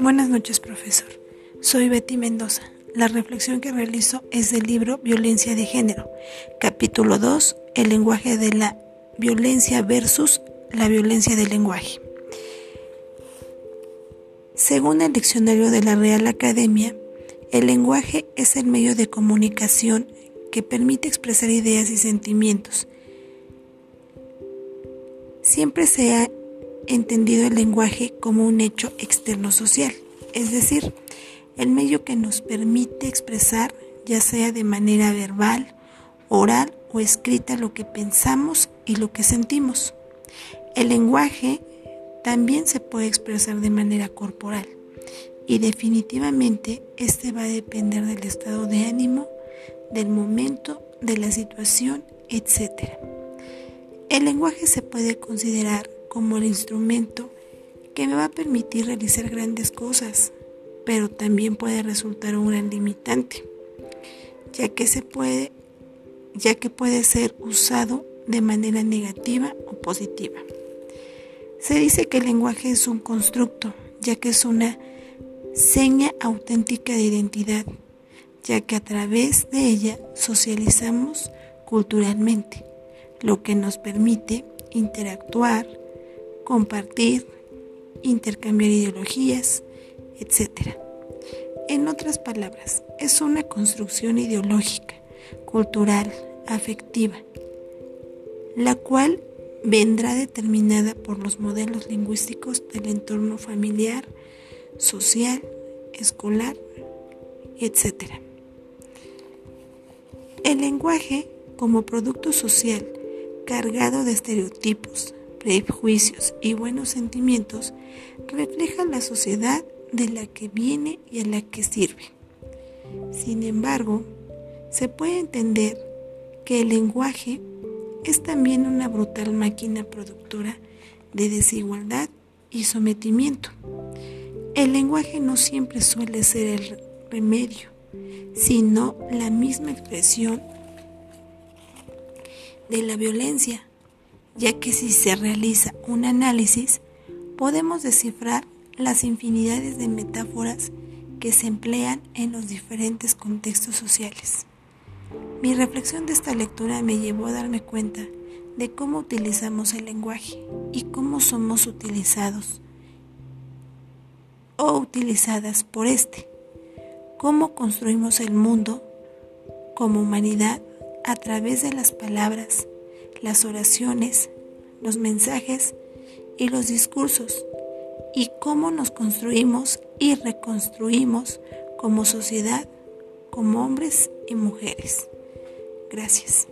Buenas noches, profesor. Soy Betty Mendoza. La reflexión que realizo es del libro Violencia de Género, capítulo 2, el lenguaje de la violencia versus la violencia del lenguaje. Según el diccionario de la Real Academia, el lenguaje es el medio de comunicación que permite expresar ideas y sentimientos. Siempre se ha entendido el lenguaje como un hecho externo social, es decir, el medio que nos permite expresar, ya sea de manera verbal, oral o escrita, lo que pensamos y lo que sentimos. El lenguaje también se puede expresar de manera corporal y definitivamente este va a depender del estado de ánimo, del momento, de la situación, etc. El lenguaje se puede considerar como el instrumento que me va a permitir realizar grandes cosas, pero también puede resultar un gran limitante, ya que se puede ya que puede ser usado de manera negativa o positiva. Se dice que el lenguaje es un constructo, ya que es una seña auténtica de identidad, ya que a través de ella socializamos culturalmente, lo que nos permite interactuar, compartir, intercambiar ideologías, etc. En otras palabras, es una construcción ideológica, cultural, afectiva, la cual vendrá determinada por los modelos lingüísticos del entorno familiar, social, escolar, etc. El lenguaje, como producto social cargado de estereotipos, prejuicios y buenos sentimientos refleja la sociedad de la que viene y a la que sirve. Sin embargo, se puede entender que el lenguaje es también una brutal máquina productora de desigualdad y sometimiento. El lenguaje no siempre suele ser el remedio, sino la misma expresión de la violencia ya que si se realiza un análisis, podemos descifrar las infinidades de metáforas que se emplean en los diferentes contextos sociales. Mi reflexión de esta lectura me llevó a darme cuenta de cómo utilizamos el lenguaje y cómo somos utilizados o utilizadas por este, cómo construimos el mundo como humanidad a través de las palabras, las oraciones, los mensajes y los discursos y cómo nos construimos y reconstruimos como sociedad, como hombres y mujeres. Gracias.